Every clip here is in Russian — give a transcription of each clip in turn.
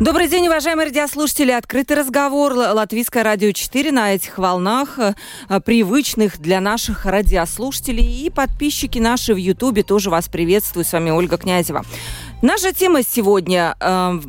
Добрый день, уважаемые радиослушатели. Открытый разговор. Латвийское радио 4 на этих волнах, э, привычных для наших радиослушателей. И подписчики наши в Ютубе тоже вас приветствую. С вами Ольга Князева. Наша тема сегодня э,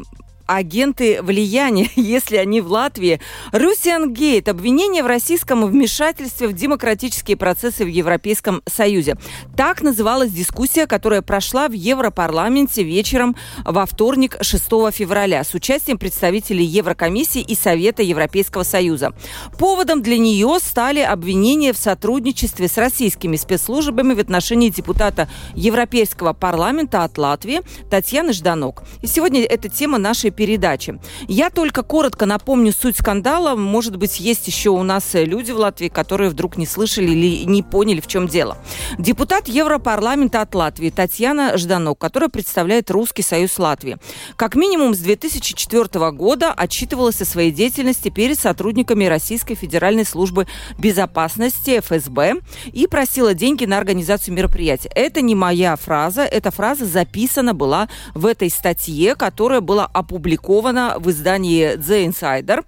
агенты влияния, если они в Латвии. Русиан Гейт. Обвинение в российском вмешательстве в демократические процессы в Европейском Союзе. Так называлась дискуссия, которая прошла в Европарламенте вечером во вторник 6 февраля с участием представителей Еврокомиссии и Совета Европейского Союза. Поводом для нее стали обвинения в сотрудничестве с российскими спецслужбами в отношении депутата Европейского парламента от Латвии Татьяны Жданок. И сегодня эта тема нашей передачи. Я только коротко напомню суть скандала. Может быть, есть еще у нас люди в Латвии, которые вдруг не слышали или не поняли, в чем дело. Депутат Европарламента от Латвии Татьяна Жданок, которая представляет Русский союз Латвии, как минимум с 2004 года отчитывалась о своей деятельности перед сотрудниками Российской Федеральной службы безопасности ФСБ и просила деньги на организацию мероприятия. Это не моя фраза, эта фраза записана была в этой статье, которая была опубликована опубликовано в издании The Insider.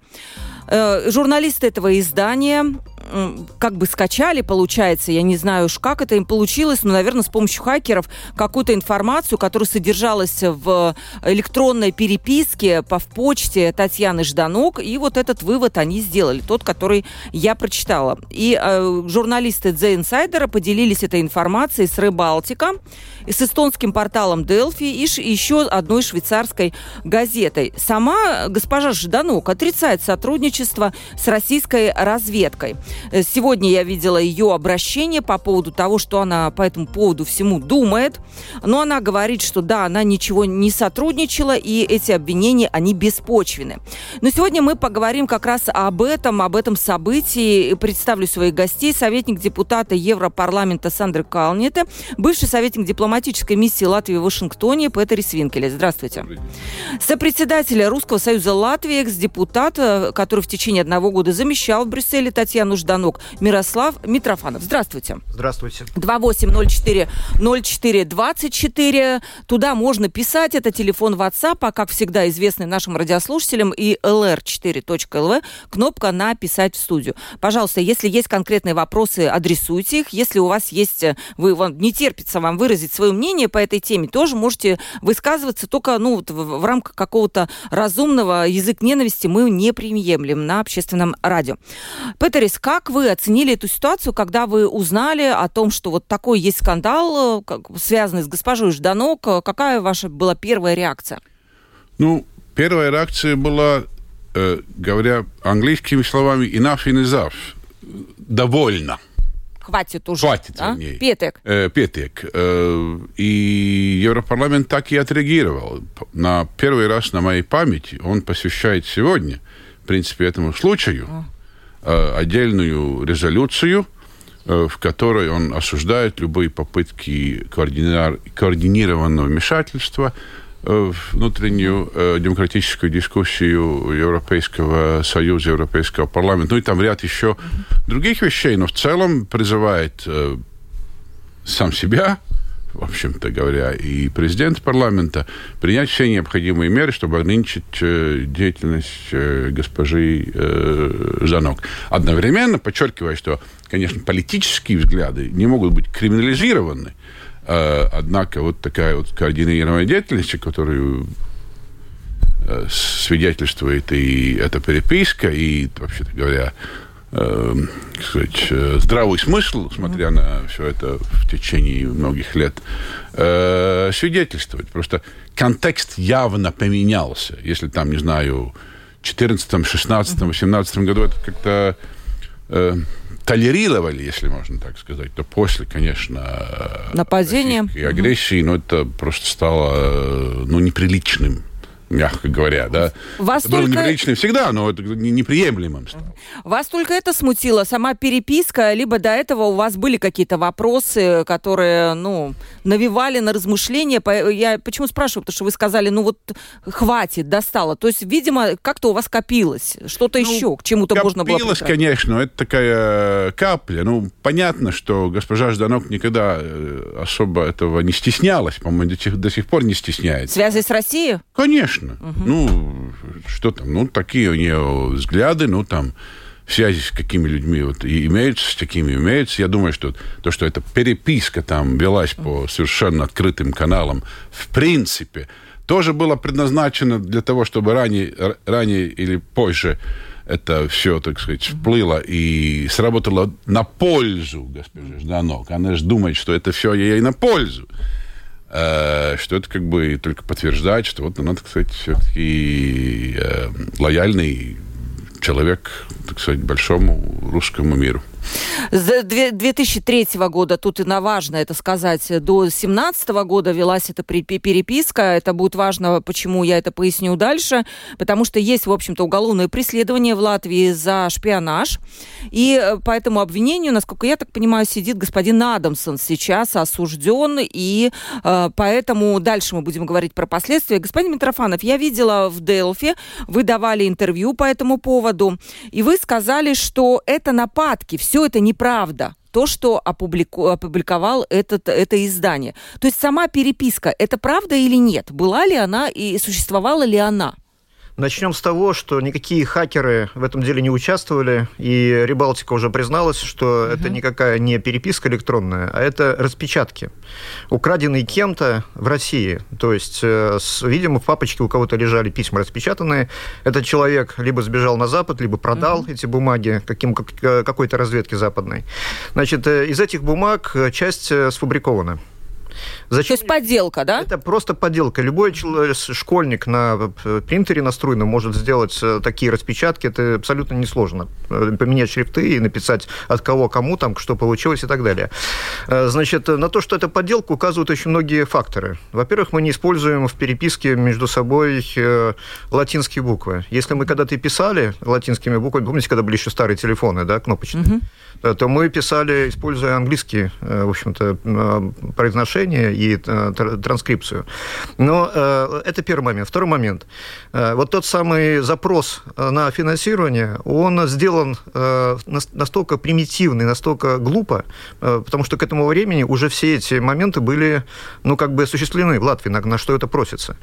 Э, журналисты этого издания как бы скачали, получается, я не знаю уж как это им получилось, но, наверное, с помощью хакеров какую-то информацию, которая содержалась в электронной переписке по в почте Татьяны Жданок, и вот этот вывод они сделали, тот, который я прочитала. И э, журналисты The Insider поделились этой информацией с Рыбалтика, с эстонским порталом Delphi и еще одной швейцарской газетой. Сама госпожа Жданок отрицает сотрудничество с российской разведкой. Э, сегодня я видела ее обращение по поводу того, что она по этому поводу всему думает. Но она говорит, что да, она ничего не сотрудничала, и эти обвинения, они беспочвены. Но сегодня мы поговорим как раз об этом, об этом событии. Представлю своих гостей. Советник депутата Европарламента Сандры Калнете, бывший советник дипломатической миссии Латвии в Вашингтоне Петер Свинкеле. Здравствуйте. Сопредседателя Русского союза Латвии, экс-депутат, который в течение одного года замещал в Брюсселе Татьяну Жданок Мирослав Митрофанов. Здравствуйте. Здравствуйте. 2804-04-24. Туда можно писать. Это телефон WhatsApp, а, как всегда, известный нашим радиослушателям. И lr4.lv. Кнопка «Написать в студию». Пожалуйста, если есть конкретные вопросы, адресуйте их. Если у вас есть, э, вы вам не терпится вам выразить свое мнение по этой теме, тоже можете высказываться только ну, вот в, в рамках какого-то разумного язык ненависти мы не приемлем на общественном радио. Петерис, как как вы оценили эту ситуацию, когда вы узнали о том, что вот такой есть скандал, э, связанный с госпожой Жданок? Какая ваша была первая реакция? Ну, первая реакция была, э, говоря английскими словами, enough is enough. Довольно. Хватит уже. Хватит. Да? Петек. Э, петек. Э, и Европарламент так и отреагировал. На первый раз на моей памяти он посвящает сегодня, в принципе, этому случаю. А Э, отдельную резолюцию, э, в которой он осуждает любые попытки координированного вмешательства э, в внутреннюю демократическую дискуссию Европейского Союза, Европейского парламента. Ну и там ряд еще других вещей, но в целом призывает сам себя в общем-то говоря, и президент парламента принять все необходимые меры, чтобы ограничить э, деятельность э, госпожи э, Жанок. Одновременно подчеркивая, что, конечно, политические взгляды не могут быть криминализированы, однако вот такая вот координированная деятельность, которую свидетельствует и эта переписка, и, вообще-то говоря, э, сказать, э, здравый смысл, смотря на все это в течение многих лет, э, свидетельствовать. Просто контекст явно поменялся. Если там, не знаю, в 14, 16, 18 году это как-то э, толерировали, если можно так сказать, то после, конечно, нападения и агрессии, ну, это просто стало ну, неприличным мягко говоря, да. Вас это было только... неприлично всегда, но это неприемлемым стало. Вас только это смутило, сама переписка, либо до этого у вас были какие-то вопросы, которые, ну, навевали на размышления? Я почему спрашиваю? Потому что вы сказали, ну вот хватит, достало. То есть, видимо, как-то у вас копилось, что-то ну, еще, к чему-то можно было Копилось, конечно, это такая капля. Ну, понятно, что госпожа Жданок никогда э, особо этого не стеснялась, по-моему, до, до сих пор не стесняется. Связи с Россией? Конечно. Угу. Ну, что там, ну, такие у нее взгляды, ну, там, связи с какими людьми вот и имеются, с такими имеются. Я думаю, что то, что эта переписка там велась по совершенно открытым каналам, в принципе, тоже было предназначено для того, чтобы ранее, ранее или позже это все, так сказать, всплыло и сработало на пользу госпожи Жданок. Она же думает, что это все ей на пользу. Э, что это как бы только подтверждает, что вот она, так сказать, все-таки э, лояльный человек, так сказать, большому русскому миру. С 2003 года, тут и на важно это сказать, до 2017 года велась эта переписка. Это будет важно, почему я это поясню дальше. Потому что есть, в общем-то, уголовное преследование в Латвии за шпионаж. И э, по этому обвинению, насколько я так понимаю, сидит господин Адамсон сейчас осужден. И э, поэтому дальше мы будем говорить про последствия. Господин Митрофанов, я видела в Делфи, вы давали интервью по этому поводу. И вы сказали, что это нападки, все все это неправда то, что опублику... опубликовал этот, это издание. То есть сама переписка, это правда или нет? Была ли она и существовала ли она? Начнем с того, что никакие хакеры в этом деле не участвовали, и Рибалтика уже призналась, что угу. это никакая не переписка электронная, а это распечатки, украденные кем-то в России. То есть, э, видимо, в папочке у кого-то лежали письма распечатанные. Этот человек либо сбежал на Запад, либо продал угу. эти бумаги каким, э, какой-то разведке западной. Значит, э, из этих бумаг часть сфабрикована. Зачем? То есть подделка, да? Это просто подделка. Любой человек, школьник на э, принтере настроенном может сделать э, такие распечатки. Это абсолютно несложно. Э, поменять шрифты и написать от кого кому, там, что получилось и так далее. Значит, на то, что это подделка, указывают очень многие факторы. Во-первых, мы не используем в переписке между собой латинские буквы. Если мы когда-то писали латинскими буквами, помните, когда были еще старые телефоны, да, кнопочные, угу. то мы писали, используя английские, в общем-то, произношения и э, транскрипцию. Но э, это первый момент. Второй момент. Э, вот тот самый запрос на финансирование, он сделан настолько примитивный, настолько глупо, потому что к этому времени уже все эти моменты были, ну, как бы осуществлены в Латвии, на, на что это просится.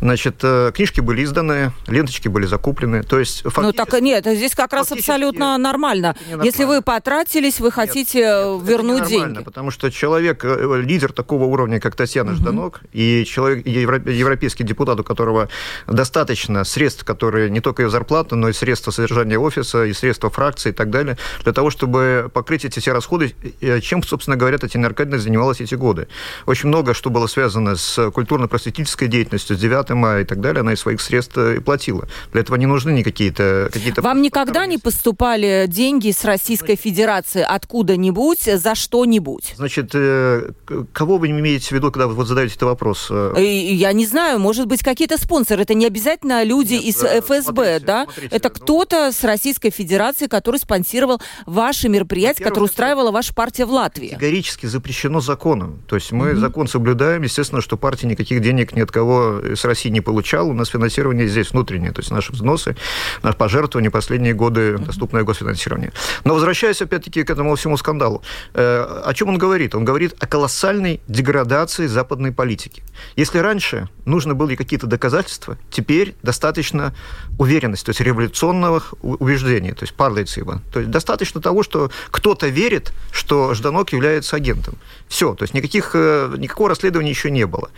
Значит, книжки были изданы, ленточки были закуплены, то есть фактически... Ну, так нет, здесь как раз абсолютно нормально. Если вы потратились, вы хотите нет, вернуть деньги. потому что человек, лидер такого уровня, как Татьяна угу. Жданок, и человек, европейский депутат, у которого достаточно средств, которые не только ее зарплата, но и средства содержания офиса, и средства фракции и так далее, для того, чтобы покрыть эти все расходы, чем, собственно говоря, Татьяна Аркадьевна занималась эти годы. Очень много, что было связано с культурно-просветительской деятельностью, с 9 мая и так далее, она из своих средств и платила. Для этого не нужны никакие-то... Какие Вам никогда не поступали деньги с Российской Федерации откуда-нибудь за что-нибудь? Значит, э, кого вы имеете имеете в виду, когда вы вот задаете этот вопрос? Э? Я не знаю, может быть, какие-то спонсоры. Это не обязательно люди Нет, из да, ФСБ, смотрите, да? Смотрите, это ну... кто-то с Российской Федерации, который спонсировал ваши мероприятия, которые устраивала ваша партия в Латвии. Категорически запрещено законом. То есть мы mm-hmm. закон соблюдаем. Естественно, что партия никаких денег ни от кого с России не получала. У нас финансирование здесь внутреннее. То есть наши взносы, наши пожертвования последние годы, доступное госфинансирование. Но возвращаясь опять-таки к этому всему скандалу. Э, о чем он говорит? Он говорит о колоссальной деградации деградации западной политики. Если раньше нужно были какие-то доказательства, теперь достаточно уверенности, то есть революционного убеждения, то есть парлайцива. То есть достаточно того, что кто-то верит, что Жданок является агентом. Все, то есть никаких, э, никакого расследования еще не было.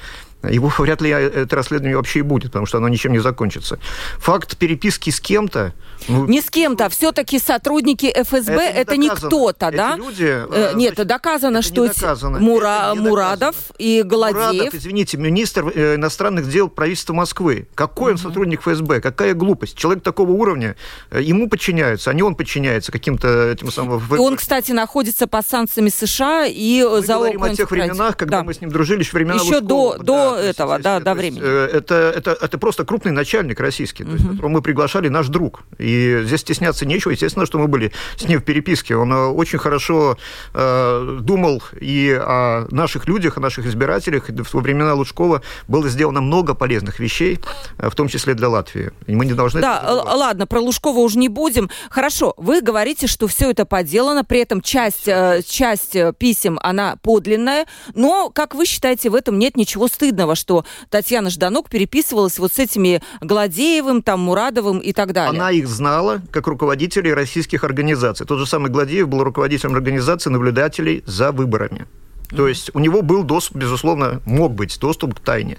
Его вряд ли это расследование вообще и будет, потому что оно ничем не закончится. Факт переписки с кем-то... Ну, не с кем-то, все-таки сотрудники ФСБ это, не, это не кто-то, да? Люди, э, э нет, значит, доказано, это что доказано. Мура, это Мурадов доказано. и Голодеев... Мурадов, извините, министр э, иностранных дел правительства Москвы. Какой он сотрудник ФСБ? Какая глупость? Человек такого уровня, э, ему подчиняются, а не он подчиняется каким-то этим самым... И он, кстати, находится под санкциями США и мы за говорим о тех временах, когда да. мы с ним дружили, еще времена Еще до, до этого, да, до времени. Э, это, это, это просто крупный начальник российский, то есть, которого мы приглашали, наш друг. И здесь стесняться нечего. Естественно, что мы были с ним в переписке. Он э, очень хорошо э, думал и о наших людях, о наших избирателях. Во времена Лужкова было сделано много полезных вещей, в том числе для Латвии. И мы не должны... Да, ладно, про Лужкова уже не будем. Хорошо, вы говорите, что все это поделано, при этом часть, часть писем, она подлинная, но, как вы считаете, в этом нет ничего стыдного, что Татьяна Жданок переписывалась вот с этими Гладеевым, там, Мурадовым и так далее? Она их знала как руководителей российских организаций. Тот же самый Гладеев был руководителем организации наблюдателей за выборами. То есть у него был доступ, безусловно, мог быть доступ к тайне.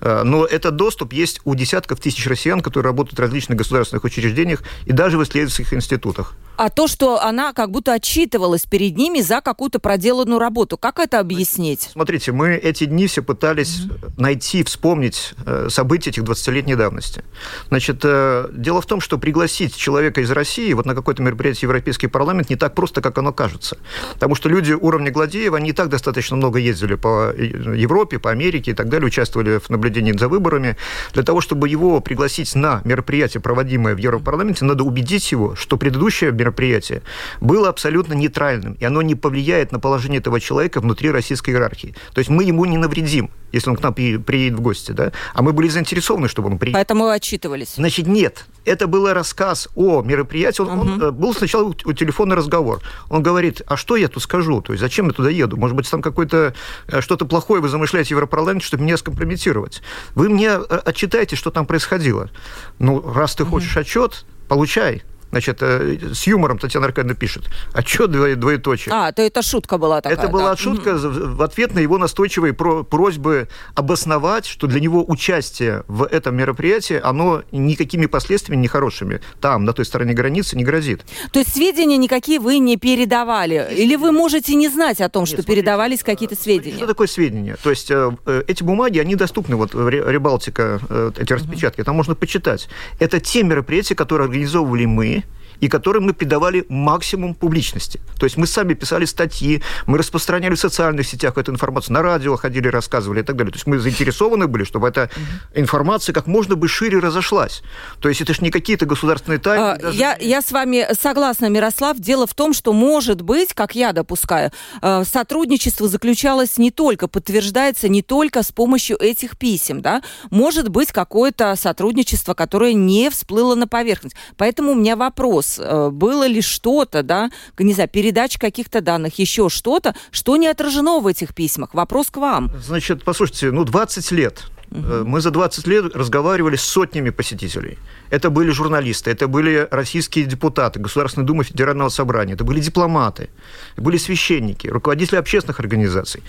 Э, но этот доступ есть у десятков тысяч россиян, которые работают в различных государственных учреждениях и даже в исследовательских институтах. А то, что она как будто отчитывалась перед ними за какую-то проделанную работу, как это объяснить? Смотрите, мы эти дни все пытались mm-hmm. найти, вспомнить э, события этих 20-летней давности. Значит, э, дело в том, что пригласить человека из России вот на какое-то мероприятие в Европейский парламент не так просто, как оно кажется. Потому что люди уровня Гладеева, они и так достаточно достаточно много ездили по Европе, по Америке и так далее, участвовали в наблюдении за выборами. Для того, чтобы его пригласить на мероприятие, проводимое в Европарламенте, надо убедить его, что предыдущее мероприятие было абсолютно нейтральным, и оно не повлияет на положение этого человека внутри российской иерархии. То есть мы ему не навредим, если он к нам приедет в гости, да? А мы были заинтересованы, чтобы он приехал. Поэтому вы отчитывались. Значит, нет. Это был рассказ о мероприятии. Он, угу. он был сначала у телефонный разговор. Он говорит, а что я тут скажу? То есть зачем я туда еду? Может быть, там какое-то э, что-то плохое вы замышляете в Европарламенте, чтобы меня скомпрометировать. Вы мне э, отчитаете, что там происходило. Ну, раз ты хочешь угу. отчет, получай. Значит, э, с юмором Татьяна Аркадьевна пишет. А что двоеточие? А, то это шутка была такая. Это была да. шутка mm-hmm. в ответ на его настойчивые просьбы обосновать, что для него участие в этом мероприятии, оно никакими последствиями нехорошими там, на той стороне границы, не грозит. То есть сведения никакие вы не передавали? Или вы можете не знать о том, Нет, что смотрите, передавались какие-то сведения? Что такое сведения? То есть э, э, эти бумаги, они доступны, вот Рибалтика, эти распечатки, там можно почитать. Это те мероприятия, которые организовывали мы, и которым мы придавали максимум публичности. То есть мы сами писали статьи, мы распространяли в социальных сетях эту информацию, на радио ходили, рассказывали и так далее. То есть мы заинтересованы были, чтобы эта информация как можно бы шире разошлась. То есть это же не какие-то государственные тайны. А, даже... я, я с вами согласна, Мирослав. Дело в том, что, может быть, как я допускаю, э, сотрудничество заключалось не только, подтверждается не только с помощью этих писем, да, может быть какое-то сотрудничество, которое не всплыло на поверхность. Поэтому у меня вопрос вопрос, э, было ли что-то, да, не знаю, передача каких-то данных, еще что-то, что не отражено в этих письмах? Вопрос к вам. Значит, послушайте, ну, 20 лет Угу. Мы за 20 лет разговаривали с сотнями посетителей. Это были журналисты, это были российские депутаты Государственной Думы Федерального Собрания, это были дипломаты, были священники, руководители общественных организаций.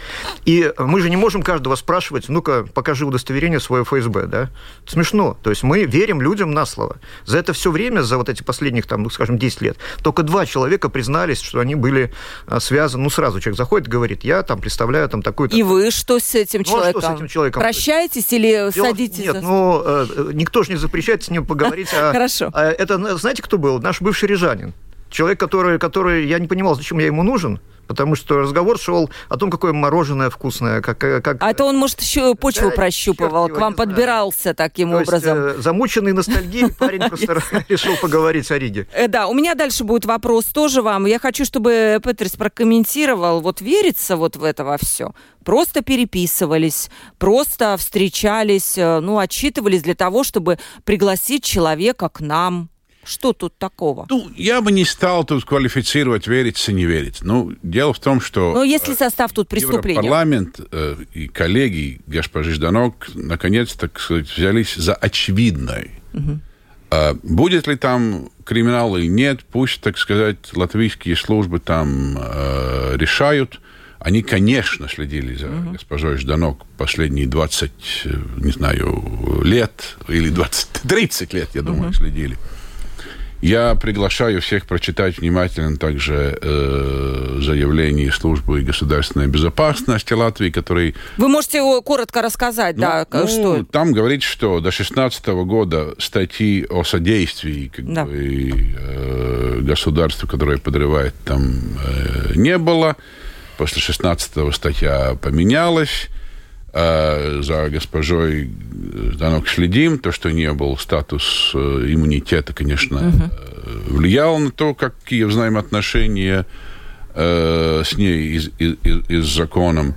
И мы же не можем каждого спрашивать, ну-ка, покажи удостоверение свое ФСБ, да? Смешно. То есть мы верим людям на слово. За это все время, за вот эти последних, там, ну, скажем, 10 лет, только два человека признались, что они были а, связаны. Ну, сразу человек заходит и говорит, я там представляю там такую-то... И вы что с этим ну, человеком? Что с этим человеком? Прощаетесь или Дело... садитесь? Нет, за... ну, э, никто же не запрещает с ним поговорить. А, Хорошо. А это, знаете, кто был? Наш бывший рижанин. Человек, который, который, я не понимал, зачем я ему нужен, потому что разговор шел о том, какое мороженое вкусное. Как, э, как... А это он, может, еще почву да, прощупывал, к вам подбирался таким То образом. Есть, э, замученный ностальгией парень просто решил поговорить о Риге. Э, да, у меня дальше будет вопрос тоже вам. Я хочу, чтобы Петрис прокомментировал, вот верится вот в это во все? Просто переписывались, просто встречались, ну, отчитывались для того, чтобы пригласить человека к нам, что тут такого? Ну, я бы не стал тут квалифицировать, верить, не верить. Ну, дело в том, что... Но если э, состав тут преступления... Парламент э, и коллеги госпожи Жданок наконец, так сказать, взялись за очевидное. Угу. Э, будет ли там криминал или нет, пусть, так сказать, латвийские службы там э, решают. Они, конечно, следили за угу. госпожой Жданок последние 20, э, не знаю, лет, или 20, 30 лет, я думаю, угу. следили. Я приглашаю всех прочитать внимательно также э, заявление службы государственной безопасности Латвии, который... Вы можете его коротко рассказать, ну, да, ну, что... Там говорит, что до 2016 года статьи о содействии как да. бы, э, государству, которое подрывает, там э, не было. После 16 статья поменялась. Э, за госпожой Данок следим. То, что не был статус э, иммунитета, конечно, угу. влиял на то, какие взаимоотношения э, с ней и, и, и, и с законом.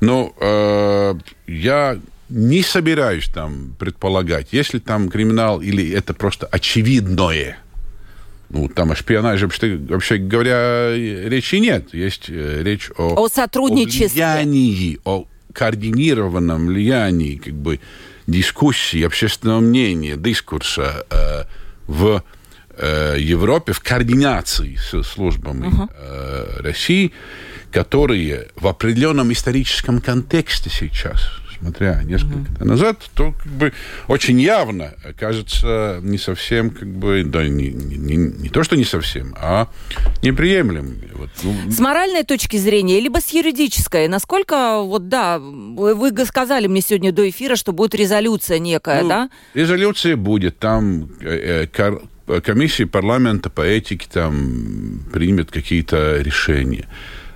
Но э, я не собираюсь там предполагать, если там криминал или это просто очевидное. Ну, там о шпионаже, вообще говоря, речи нет. Есть э, речь о, о сотрудничестве. О влиянии, о координированном влиянии как бы, дискуссии, общественного мнения, дискурса э, в э, Европе, в координации с службами uh-huh. э, России, которые в определенном историческом контексте сейчас смотря несколько mm-hmm. назад, то как бы очень явно кажется не совсем, как бы, да, не, не, не то, что не совсем, а неприемлемым. Вот, ну... С моральной точки зрения, либо с юридической, насколько, вот да, вы сказали мне сегодня до эфира, что будет резолюция некая, ну, да? Резолюция будет, там э, э, комиссия парламента по этике там примет какие-то решения.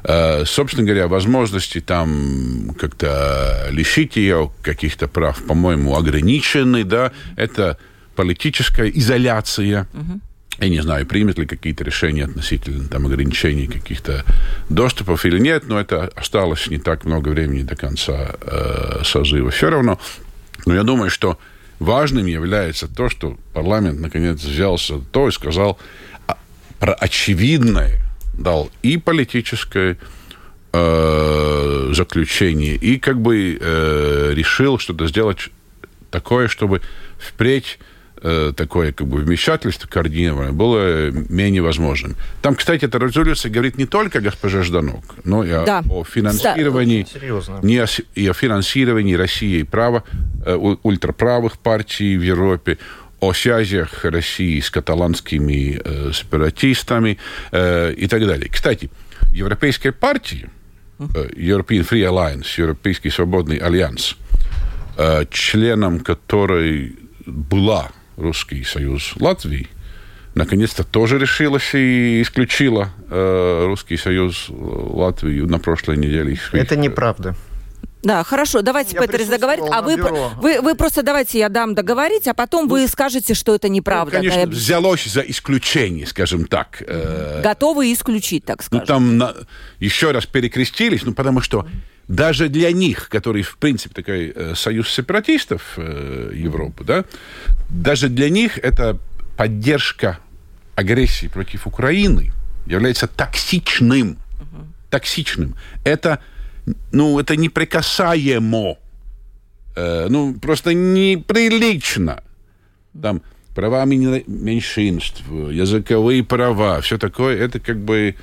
Э, собственно говоря, возможности там как-то лишить ее каких-то прав, по-моему, ограничены, да, это политическая изоляция. Угу. Я не знаю, примет ли какие-то решения относительно там, ограничений каких-то доступов или нет, но это осталось не так много времени до конца э, созыва. Все равно, но я думаю, что важным является то, что парламент наконец взялся то и сказал про очевидное, дал и политическое э, заключение, и как бы э, решил что-то сделать такое, чтобы впредь э, такое как бы вмешательство координированное было менее возможным. Там, кстати, эта резолюция говорит не только о госпоже Жданок, но и да. о, финансировании, да. не о, и о финансировании России и права, э, ультраправых партий в Европе, о связях России с каталанскими э, сепаратистами э, и так далее. Кстати, европейские партии, э, European Free Alliance, Европейский свободный альянс, э, членом которой была Русский союз Латвии, наконец-то тоже решилась и исключила э, Русский союз Латвии на прошлой неделе. Это неправда. Да, хорошо, давайте, Петерис, договорить. А вы, вы, вы просто давайте я дам договорить, а потом ну, вы скажете, что это неправда. Ну, конечно, да, взялось за исключение, скажем так. Э, Готовы исключить, так ну, скажем. Ну, там на, еще раз перекрестились, ну, потому что даже для них, которые, в принципе, такой э, союз сепаратистов э, Европы, да, даже для них это поддержка агрессии против Украины является токсичным. Угу. Токсичным. Это ну, это неприкасаемо. Э, ну, просто неприлично. Там права меньшинств, языковые права, все такое, это как бы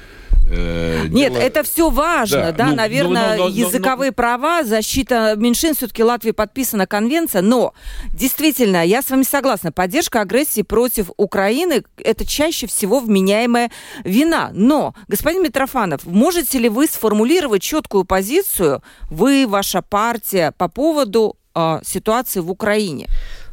Э, Нет, дело... это все важно, да, да ну, наверное, ну, но, но, языковые но, права, защита меньшинств, все-таки Латвии подписана конвенция, но действительно, я с вами согласна, поддержка агрессии против Украины – это чаще всего вменяемая вина. Но, господин Митрофанов, можете ли вы сформулировать четкую позицию, вы, ваша партия, по поводу э, ситуации в Украине?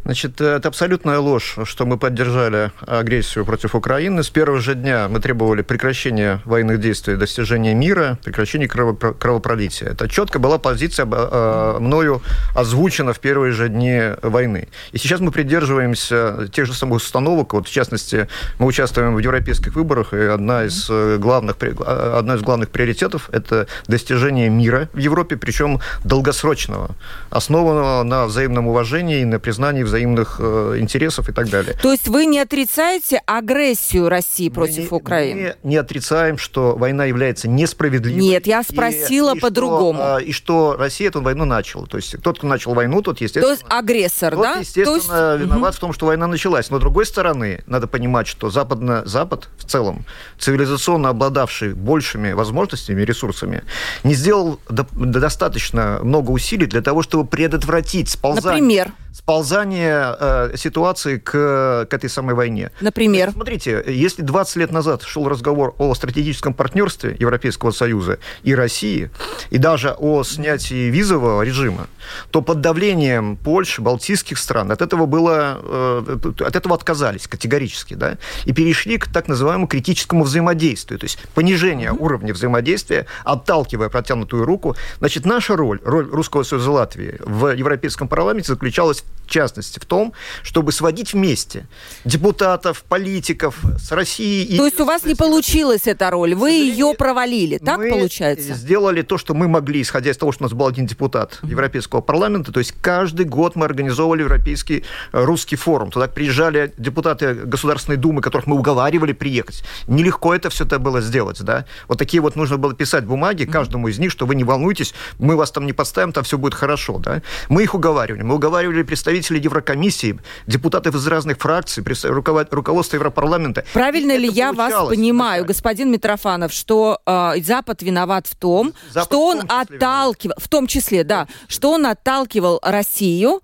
Значит, это абсолютная ложь, что мы поддержали агрессию против Украины. С первого же дня мы требовали прекращения военных действий, достижения мира, прекращения кровопролития. Это четко была позиция э, мною озвучена в первые же дни войны. И сейчас мы придерживаемся тех же самых установок. Вот, в частности, мы участвуем в европейских выборах, и одна из э, главных, э, одна из главных приоритетов – это достижение мира в Европе, причем долгосрочного, основанного на взаимном уважении и на признании взаимодействия взаимных э, интересов и так далее. То есть вы не отрицаете агрессию России против мы Украины? Мы не отрицаем, что война является несправедливой. Нет, я спросила по-другому. А, и что Россия эту войну начала. То есть тот, кто начал войну, тот, естественно... То есть агрессор, тот, да? естественно, есть... виноват угу. в том, что война началась. Но, с другой стороны, надо понимать, что Западно, Запад в целом, цивилизационно обладавший большими возможностями и ресурсами, не сделал до, достаточно много усилий для того, чтобы предотвратить сползание... Например? Сползание э, ситуации к, к этой самой войне. Например? Смотрите, если 20 лет назад шел разговор о стратегическом партнерстве Европейского Союза и России, и даже о снятии визового режима, то под давлением Польши, Балтийских стран от этого было, э, от этого отказались категорически, да, и перешли к так называемому критическому взаимодействию, то есть понижение mm-hmm. уровня взаимодействия, отталкивая протянутую руку. Значит, наша роль, роль Русского Союза Латвии в Европейском парламенте заключалась в частности в том, чтобы сводить вместе депутатов, политиков с Россией. То есть у вас не получилась эта роль, вы ее провалили, так мы получается? сделали то, что мы могли, исходя из того, что у нас был один депутат Европейского парламента, то есть каждый год мы организовывали Европейский э, русский форум. Туда приезжали депутаты Государственной Думы, которых мы уговаривали приехать. Нелегко это все это было сделать, да. Вот такие вот нужно было писать бумаги каждому из них, что вы не волнуйтесь, мы вас там не подставим, там все будет хорошо, да. Мы их уговаривали. Мы уговаривали представителей Еврокомиссии, депутатов из разных фракций, руководство Европарламента. Правильно ли я вас понимаю, господин Митрофанов, что э, Запад виноват в том, Запад что он отталкивал, в том числе, да, что он отталкивал Россию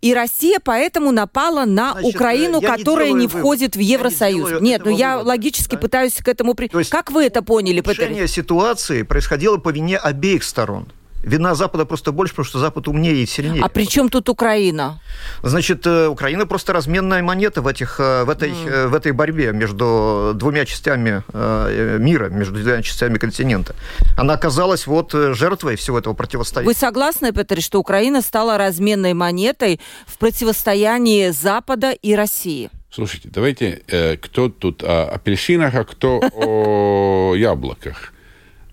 и Россия поэтому напала на Значит, Украину, которая не, не входит в Евросоюз. Не Нет, ну я вывода, логически да? пытаюсь к этому... При... То есть как вы это поняли, Петр? Ситуации происходило по вине обеих сторон. Вина Запада просто больше, потому что Запад умнее и сильнее. А при чем тут Украина? Значит, э, Украина просто разменная монета в, этих, э, в, этой, mm. в этой борьбе между двумя частями мира, между двумя частями континента. Она оказалась вот жертвой всего этого противостояния. Вы согласны, Петр, что Украина стала разменной монетой в противостоянии Запада и России? Слушайте, давайте, кто тут о апельсинах, а кто о яблоках.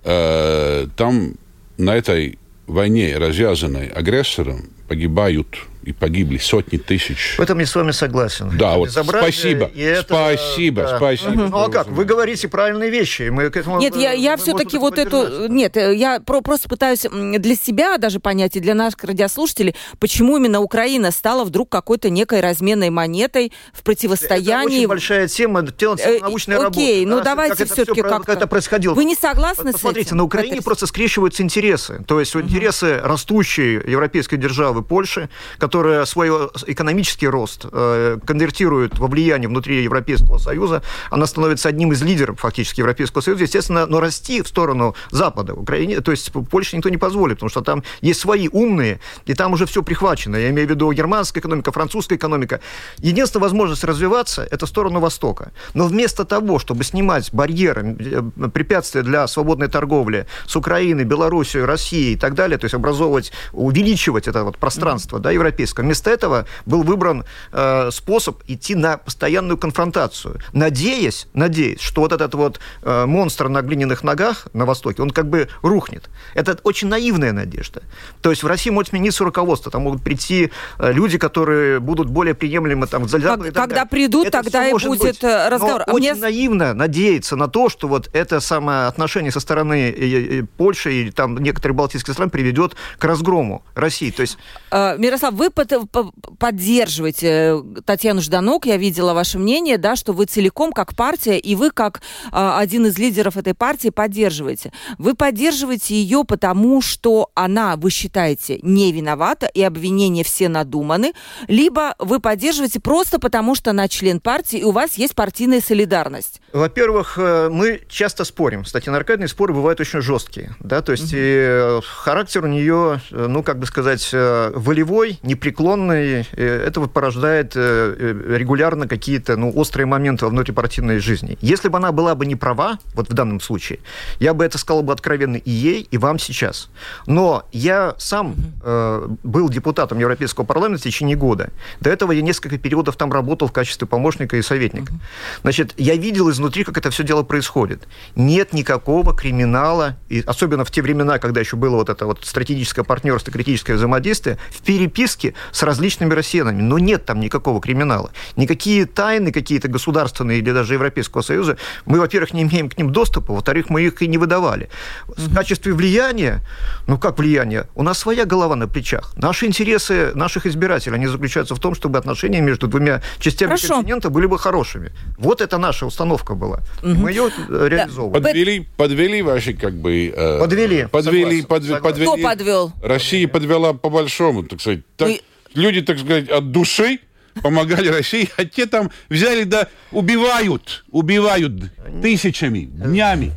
Там на этой войне, развязанной агрессором, погибают и погибли сотни тысяч. В этом я с вами согласен. Да, вот спасибо, это, спасибо, да. спасибо. Ну а как, вы говорите правильные вещи. Мы к этому, нет, я, я все-таки вот эту... Нет, я про, просто пытаюсь для себя даже понять, и для наших радиослушателей, почему именно Украина стала вдруг какой-то некой разменной монетой в противостоянии... Это очень большая тема, тема э, научной работы. Окей, ну да, давайте все-таки как, как это происходило. Вы не согласны Посмотрите, с этим? на Украине Петр... просто скрещиваются интересы. То есть угу. интересы растущей европейской державы Польши, которая свое экономический рост э, конвертирует во влияние внутри Европейского Союза, она становится одним из лидеров фактически Европейского Союза, естественно, но расти в сторону Запада, Украине, то есть Польше никто не позволит, потому что там есть свои умные, и там уже все прихвачено. Я имею в виду германская экономика, французская экономика. Единственная возможность развиваться – это в сторону Востока. Но вместо того, чтобы снимать барьеры, э, препятствия для свободной торговли с Украиной, Белоруссией, Россией и так далее, то есть образовывать, увеличивать это вот пространство да, европейское, вместо этого был выбран э, способ идти на постоянную конфронтацию, надеясь, надеясь, что вот этот вот э, монстр на глиняных ногах на Востоке, он как бы рухнет. Это очень наивная надежда. То есть в России может смениться руководство, там могут прийти э, люди, которые будут более приемлемы там, за Когда далее. придут, это тогда и будет быть. Э, разговор. Но а очень мне... наивно надеяться на то, что вот это самое отношение со стороны и Польши и там некоторых балтийских стран приведет к разгрому России. То есть... Э, Мирослав, вы поддерживаете э, Татьяну Жданок, я видела ваше мнение, да, что вы целиком как партия, и вы как а, один из лидеров этой партии поддерживаете. Вы поддерживаете ее потому, что она, вы считаете, не виновата, и обвинения все надуманы, либо вы поддерживаете просто потому, что она член партии, и у вас есть партийная солидарность? Во-первых, э, мы часто спорим. Татьяной Аркадьевной споры бывают очень жесткие, да, то есть угу. и характер у нее, ну, как бы сказать, волевой, непреклонный, это вот порождает э, э, регулярно какие-то ну, острые моменты во внутрипартийной жизни. Если бы она была бы не права, вот в данном случае, я бы это сказал бы откровенно и ей, и вам сейчас. Но я сам э, был депутатом Европейского парламента в течение года. До этого я несколько периодов там работал в качестве помощника и советника. Значит, я видел изнутри, как это все дело происходит. Нет никакого криминала, и особенно в те времена, когда еще было вот это вот стратегическое партнерство, критическое взаимодействие, в переписке с различными россиянами. Но нет там никакого криминала. Никакие тайны какие-то государственные или даже Европейского Союза, мы, во-первых, не имеем к ним доступа, во-вторых, мы их и не выдавали. В качестве влияния, ну как влияние, у нас своя голова на плечах. Наши интересы наших избирателей, они заключаются в том, чтобы отношения между двумя частями Хорошо. континента были бы хорошими. Вот это наша установка была. Угу. Мы ее реализовывали. Подвели, подвели ваши как бы... Э, подвели. Подвели, подвели, подвели. Кто подвел? Россия подвела по большому, так сказать. Так... люди, так сказать, от души помогали России, а те там взяли да убивают, убивают тысячами, днями.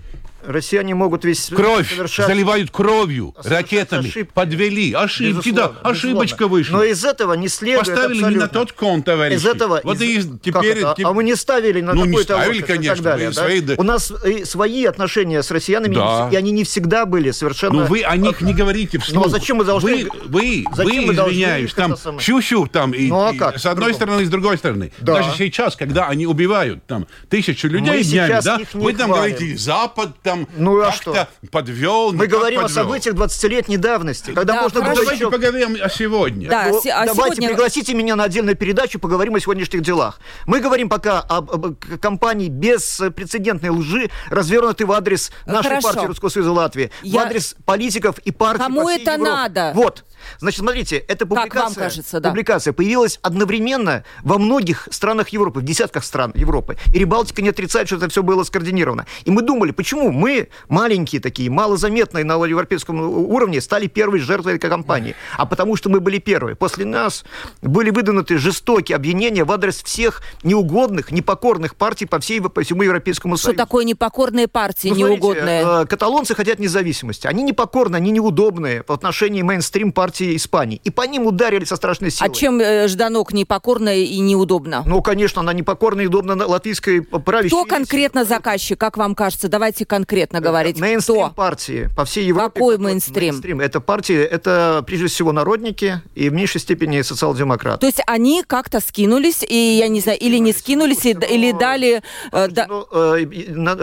Россияне могут весь Кровь совершать... заливают кровью, ракетами, ошибки. подвели. Ошибки, да, ошибочка вышла. Но из этого не следует Поставили абсолютно... не на тот конт, товарищи. Из этого... Вот из... и теперь... А мы не ставили на ну, такой-то... не ставили, конечно. И так далее, да? свои... У нас свои отношения с россиянами, да. и они не всегда были совершенно... Ну вы о них не говорите вслух. Ну а зачем мы должны... Вы, вы, зачем вы извиняюсь, там щу-щу, там, и, ну, а как? с одной стороны, и с другой стороны. Да. Даже сейчас, когда они убивают там тысячу людей днями, да, вы там говорите, Запад там... Ну а что? как-то подвел. Мы говорим подвел. о событиях 20-летней давности, когда да, можно было Давайте еще... поговорим о сегодня. Да, ну, а давайте сегодня... пригласите меня на отдельную передачу, поговорим о сегодняшних делах. Мы говорим пока об, об кампании беспрецедентной лжи, развернутой в адрес нашей Хорошо. партии Русского Союза Латвии, Я... в адрес политиков и партий Кому по всей это Европе. надо? Вот. Значит, смотрите, эта публикация, кажется, да. публикация появилась одновременно во многих странах Европы, в десятках стран Европы. И Рибалтика не отрицает, что это все было скоординировано. И мы думали, почему мы, маленькие такие, малозаметные на европейском уровне, стали первой жертвой этой кампании. А потому что мы были первые. После нас были выдвинуты жестокие обвинения в адрес всех неугодных, непокорных партий по, всей, по всему Европейскому Союзу. Что такое непокорные партии, ну, неугодные? Смотрите, э, каталонцы хотят независимости. Они непокорны, они неудобные по отношению мейнстрим партии партии Испании. И по ним ударили со страшной силой. А чем э, Жданок непокорная и неудобно? Ну, конечно, она непокорна и удобна латвийской правящей. Кто конкретно заказчик, как вам кажется? Давайте конкретно говорить. Мейнстрим Кто? партии по всей Европе. Какой мейнстрим? мейнстрим? Это партии, это прежде всего народники и в меньшей степени социал-демократы. То есть они как-то скинулись, и я не знаю, или не скинулись, Слушайте, или но... дали... Э, да... ну, э,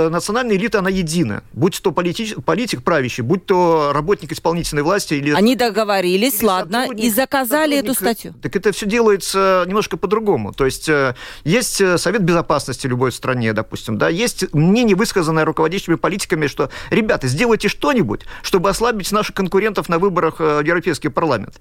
национальная элита, она едина. Будь то политич, политик правящий, будь то работник исполнительной власти или... Они договорились договорились, ладно, и заказали эту статью. Так это все делается немножко по-другому. То есть э, есть э, Совет Безопасности любой стране, допустим, да, есть мнение, высказанное руководящими политиками, что, ребята, сделайте что-нибудь, чтобы ослабить наших конкурентов на выборах э, в Европейский парламент.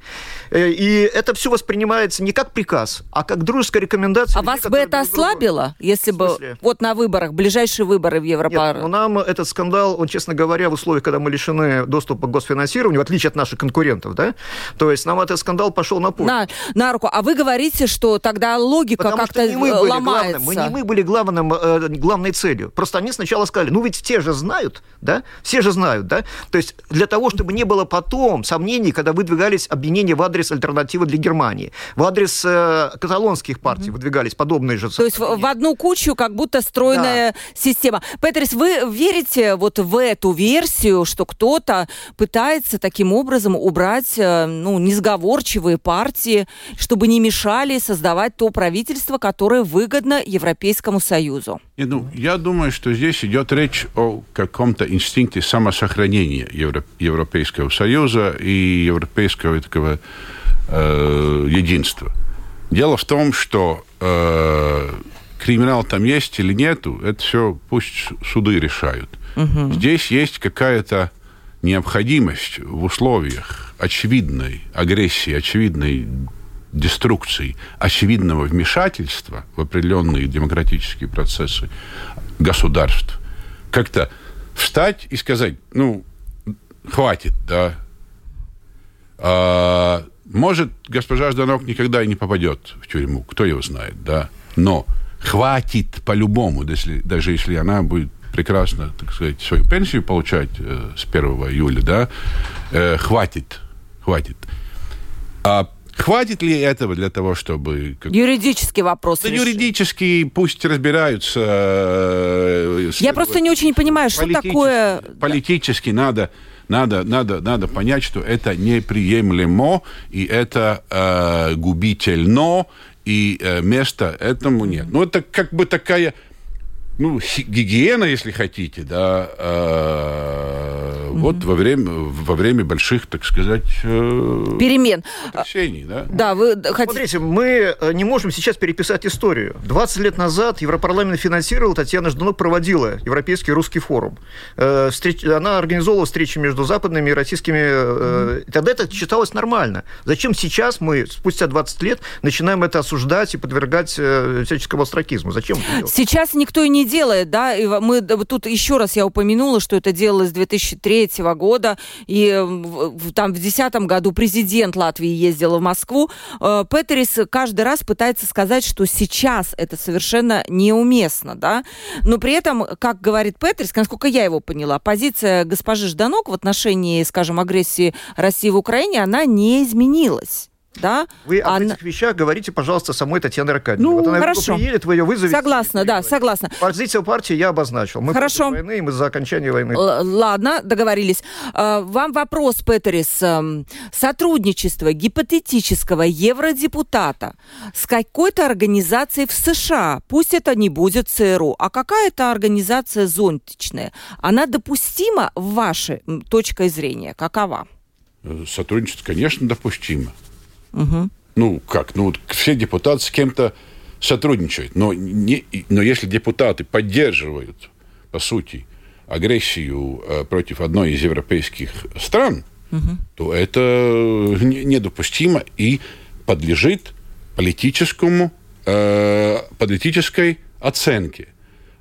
И это все воспринимается не как приказ, а как дружеская рекомендация. А людей, вас бы это ослабило, если бы вот на выборах, ближайшие выборы в Европарламент? Нет, ну нам этот скандал, он, честно говоря, в условиях, когда мы лишены доступа к госфинансированию, в отличие от наших конкурентов, да, то есть нам этот скандал пошел на путь. На, на руку. А вы говорите, что тогда логика как-то ломается. мы не мы были главным, э, главной целью. Просто они сначала сказали, ну ведь все же знают, да? Все же знают, да? То есть для того, чтобы не было потом сомнений, когда выдвигались обвинения в адрес альтернативы для Германии, в адрес э, каталонских партий mm-hmm. выдвигались подобные же. То есть в, в одну кучу как будто стройная да. система. Петрис, вы верите вот в эту версию, что кто-то пытается таким образом убрать ну, несговорчивые партии, чтобы не мешали создавать то правительство, которое выгодно Европейскому Союзу? И, ну, я думаю, что здесь идет речь о каком-то инстинкте самосохранения Евро Европейского Союза и европейского такого э, единства. Дело в том, что э, криминал там есть или нету, это все пусть суды решают. Угу. Здесь есть какая-то необходимость в условиях очевидной агрессии, очевидной деструкции, очевидного вмешательства в определенные демократические процессы государств, как-то встать и сказать, ну, хватит, да. А, может, госпожа Жданок никогда и не попадет в тюрьму, кто его знает, да. Но хватит по-любому, даже если она будет прекрасно, так сказать, свою пенсию получать э, с 1 июля, да, э, хватит хватит. А Хватит ли этого для того, чтобы... Юридический вопрос. Да, юридический, пусть разбираются. Э, Я просто не очень понимаю, что такое... Политически надо, надо, надо, надо понять, что это неприемлемо, и это э, губительно, и э, места этому нет. Ну, это как бы такая ну, гигиена, если хотите, да, э, угу. вот во время, во время больших, так сказать, э, перемен. Потрясений, да. Да, вы хотите... Смотрите, мы э, не можем сейчас переписать историю. 20 лет назад Европарламент финансировал, Татьяна Жданок проводила Европейский русский форум. Э, встреч... Она организовывала встречи между западными и российскими... Э, тогда это считалось нормально. Зачем сейчас мы, спустя 20 лет, начинаем это осуждать и подвергать э, всяческому остракизму? Зачем это делать? Сейчас никто и не делает, да, и мы тут еще раз я упомянула, что это делалось в 2003 третьего года, и там в десятом году президент Латвии ездил в Москву. Э, Петерис каждый раз пытается сказать, что сейчас это совершенно неуместно, да, но при этом, как говорит Петерис, насколько я его поняла, позиция госпожи Жданок в отношении, скажем, агрессии России в Украине, она не изменилась да? Вы об Она... этих вещах говорите, пожалуйста, самой Татьяне Аркадьевне. Ну, вот она хорошо. приедет, вы ее вызовете. Согласна, да, согласна. Позицию партии я обозначил. Мы хорошо. против войны, и мы за окончание войны. Л- ладно, договорились. А, вам вопрос, Петерис. Эм, сотрудничество гипотетического евродепутата с какой-то организацией в США, пусть это не будет ЦРУ, а какая-то организация зонтичная, она допустима в вашей точкой зрения? Какова? Сотрудничество, конечно, допустимо. Угу. Ну, как? Ну, все депутаты с кем-то сотрудничают. Но, не, но если депутаты поддерживают, по сути, агрессию э, против одной из европейских стран, угу. то это недопустимо и подлежит политическому, э, политической оценке.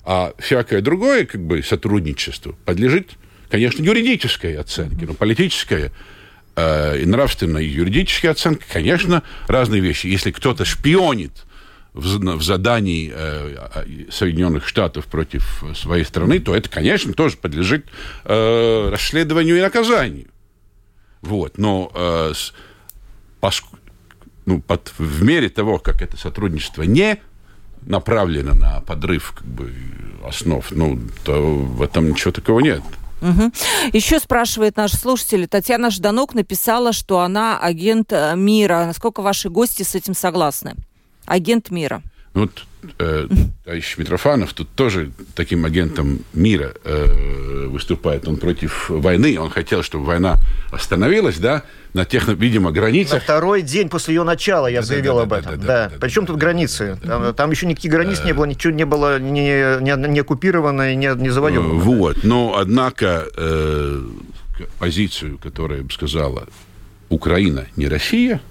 А всякое другое как бы, сотрудничество подлежит, конечно, юридической оценке, но политическое э, и нравственная, и юридическая оценка, конечно, разные вещи. Если кто-то шпионит в, задании э, Соединенных Штатов против своей страны, то это, конечно, тоже подлежит э, расследованию и наказанию. Вот. Но э, ну, под, в мере того, как это сотрудничество не направлено на подрыв как бы, основ, ну, то в этом ничего такого нет. Угу. Еще спрашивает наш слушатель, Татьяна Жданок написала, что она агент э, мира. Насколько ваши гости с этим согласны? Агент мира. Ну, вот э, товарищ Митрофанов тут тоже таким агентом мира э, выступает. Он против войны, он хотел, чтобы война остановилась, да, на тех, видимо, границах. На второй день после ее начала я да, заявил да, об этом. Да, да, да, да. Причем тут границы? Там, там еще никаких границ не было, ничего не было не, не, не оккупировано и не, не завоевано. Вот, но, однако, э, позицию, которая бы сказала, Украина не Россия –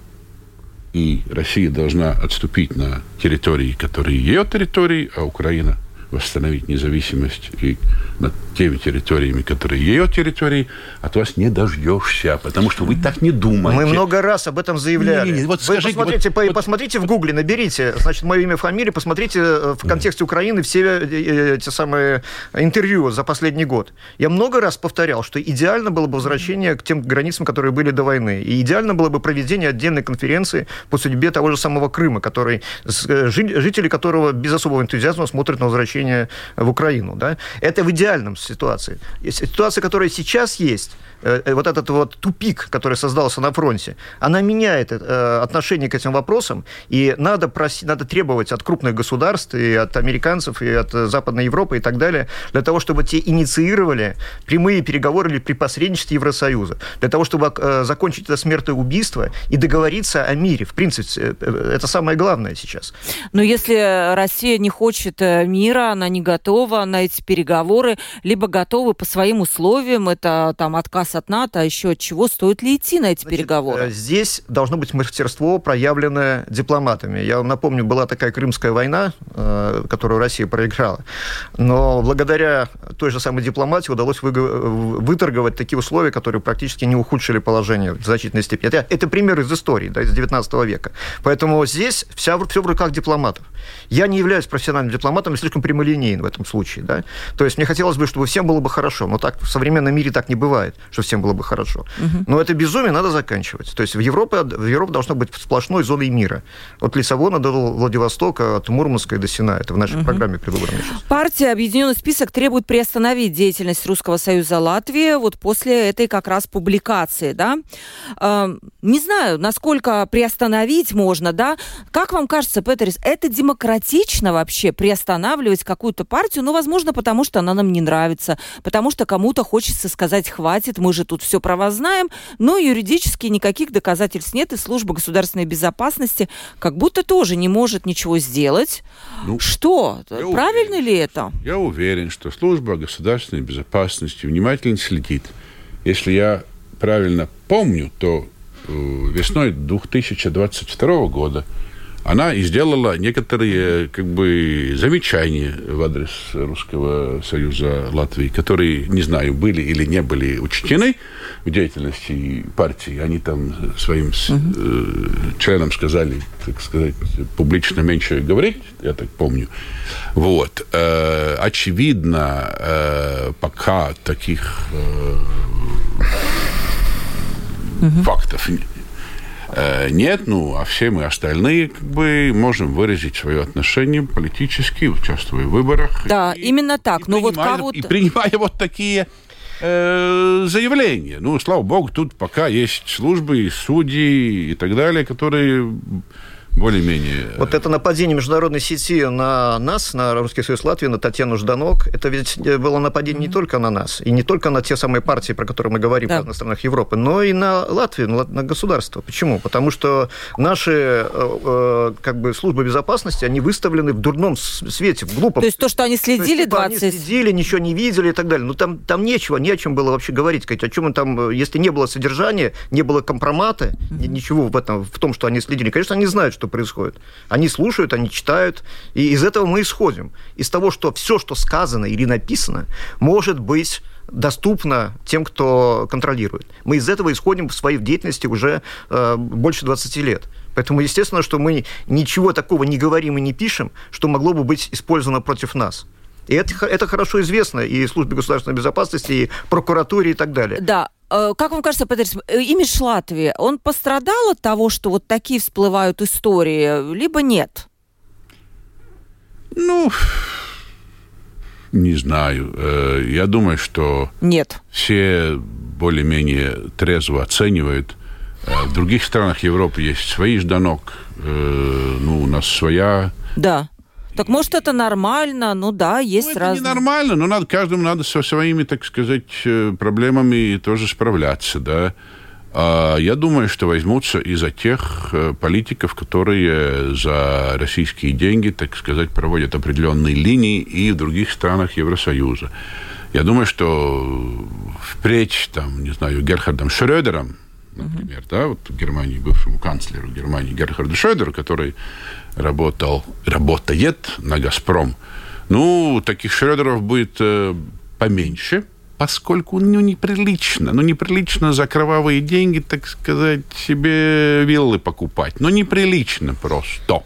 и Россия должна отступить на территории, которые ее территории, а Украина восстановить независимость и над теми территориями, которые ее территории, от вас не дождешься, потому что вы так не думаете. Мы много раз об этом заявляли. Не, не, не, вот вы скажите, посмотрите, вот, по, посмотрите в Гугле, наберите, значит, мое имя, фамилия, посмотрите э, в контексте Украины все э, э, эти самые интервью за последний год. Я много раз повторял, что идеально было бы возвращение к тем границам, которые были до войны. И идеально было бы проведение отдельной конференции по судьбе того же самого Крыма, который, жители которого без особого энтузиазма смотрят на возвращение в Украину. Да? Это в идеальном ситуации. Ситуация, которая сейчас есть, вот этот вот тупик, который создался на фронте, она меняет э, отношение к этим вопросам, и надо, просить, надо требовать от крупных государств, и от американцев, и от Западной Европы и так далее, для того, чтобы те инициировали прямые переговоры или при посредничестве Евросоюза, для того, чтобы закончить это смертоубийство и договориться о мире. В принципе, это самое главное сейчас. Но если Россия не хочет мира, она не готова на эти переговоры, либо готова по своим условиям, это там отказ отказ от НАТО, а еще от чего, стоит ли идти на эти Значит, переговоры? Э, здесь должно быть мастерство, проявленное дипломатами. Я вам напомню, была такая Крымская война, э, которую Россия проиграла, но благодаря той же самой дипломатии удалось выторговать такие условия, которые практически не ухудшили положение в значительной степени. Это, это пример из истории, да, из 19 века. Поэтому здесь вся, все в руках дипломатов. Я не являюсь профессиональным дипломатом, я слишком прямолинейен в этом случае. Да? То есть мне хотелось бы, чтобы всем было бы хорошо, но так в современном мире так не бывает, что всем было бы хорошо. Угу. Но это безумие надо заканчивать. То есть в Европе, в Европе должна быть сплошной зоной мира. От Лиссабона до Владивостока, от Мурманска до Сина. Это в нашей угу. программе предвыборной. Партия «Объединенный список» требует приостановить деятельность Русского Союза Латвии вот после этой как раз публикации. Да? Э, не знаю, насколько приостановить можно. Да? Как вам кажется, Петерис, это демократично вообще приостанавливать какую-то партию? Ну, возможно, потому что она нам не нравится, потому что кому-то хочется сказать «хватит, мы же тут все про вас знаем», но юридически никаких доказательств нет, и служба государственной безопасности как будто тоже не может ничего сделать. Ну, что? Правильно уверен, ли это? Я уверен, что служба государственной безопасности внимательно следит. Если я правильно помню, то э, весной 2022 года она и сделала некоторые как бы замечания в адрес Русского Союза Латвии, которые, не знаю, были или не были учтены в деятельности партии. Они там своим угу. членам сказали, так сказать, публично меньше говорить, я так помню. Вот. Э, очевидно, пока таких угу. фактов Э, нет, ну, а все мы остальные как бы можем выразить свое отношение политически, участвуя в выборах. Да, и, именно так. И, ну, вот кого И принимая вот такие э, заявления. Ну, слава богу, тут пока есть службы, судьи и так далее, которые более-менее... Вот это нападение международной сети на нас, на Русский Союз Латвии, на Татьяну Жданок, это ведь было нападение mm-hmm. не только на нас, и не только на те самые партии, про которые мы говорим да. в странах Европы, но и на Латвию, на государство. Почему? Потому что наши э, э, как бы, службы безопасности, они выставлены в дурном свете, в глупом. То есть то, что они следили есть, 20... Они следили, ничего не видели и так далее. Ну, там, там нечего, не о чем было вообще говорить. Сказать, о чем там, если не было содержания, не было компромата, mm-hmm. ничего в этом, в том, что они следили. Конечно, они знают, что происходит. Они слушают, они читают, и из этого мы исходим. Из того, что все, что сказано или написано, может быть доступно тем, кто контролирует. Мы из этого исходим в своей деятельности уже э, больше 20 лет. Поэтому, естественно, что мы ничего такого не говорим и не пишем, что могло бы быть использовано против нас. И это, это хорошо известно и службе государственной безопасности, и прокуратуре и так далее. Да, как вам кажется, Петерс, э, имидж Латвии, он пострадал от того, что вот такие всплывают истории, либо нет? Ну, не знаю. Э, я думаю, что нет. все более-менее трезво оценивают. В других странах Европы есть свои жданок, ну, у нас своя. Да. Так может это нормально? Ну да, есть ну, это разные. не нормально, но надо, каждому надо со своими, так сказать, э, проблемами тоже справляться, да. А я думаю, что возьмутся и за тех э, политиков, которые за российские деньги, так сказать, проводят определенные линии и в других странах Евросоюза. Я думаю, что впредь, там, не знаю, Герхардом Шрёдером, например, uh-huh. да, вот в Германии, бывшему канцлеру Германии Герхарду Шрёдеру, который работал, работает на «Газпром», ну, таких Шредеров будет э, поменьше, поскольку ну, неприлично. Ну, неприлично за кровавые деньги, так сказать, себе виллы покупать. Ну, неприлично просто.